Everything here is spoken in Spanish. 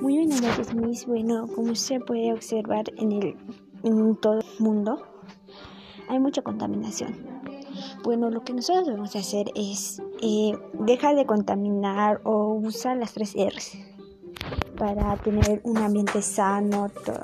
Muy buenas noches, Miss. Bueno, como se puede observar en, el, en todo el mundo, hay mucha contaminación. Bueno, lo que nosotros debemos hacer es eh, dejar de contaminar o usar las tres R's para tener un ambiente sano, todo.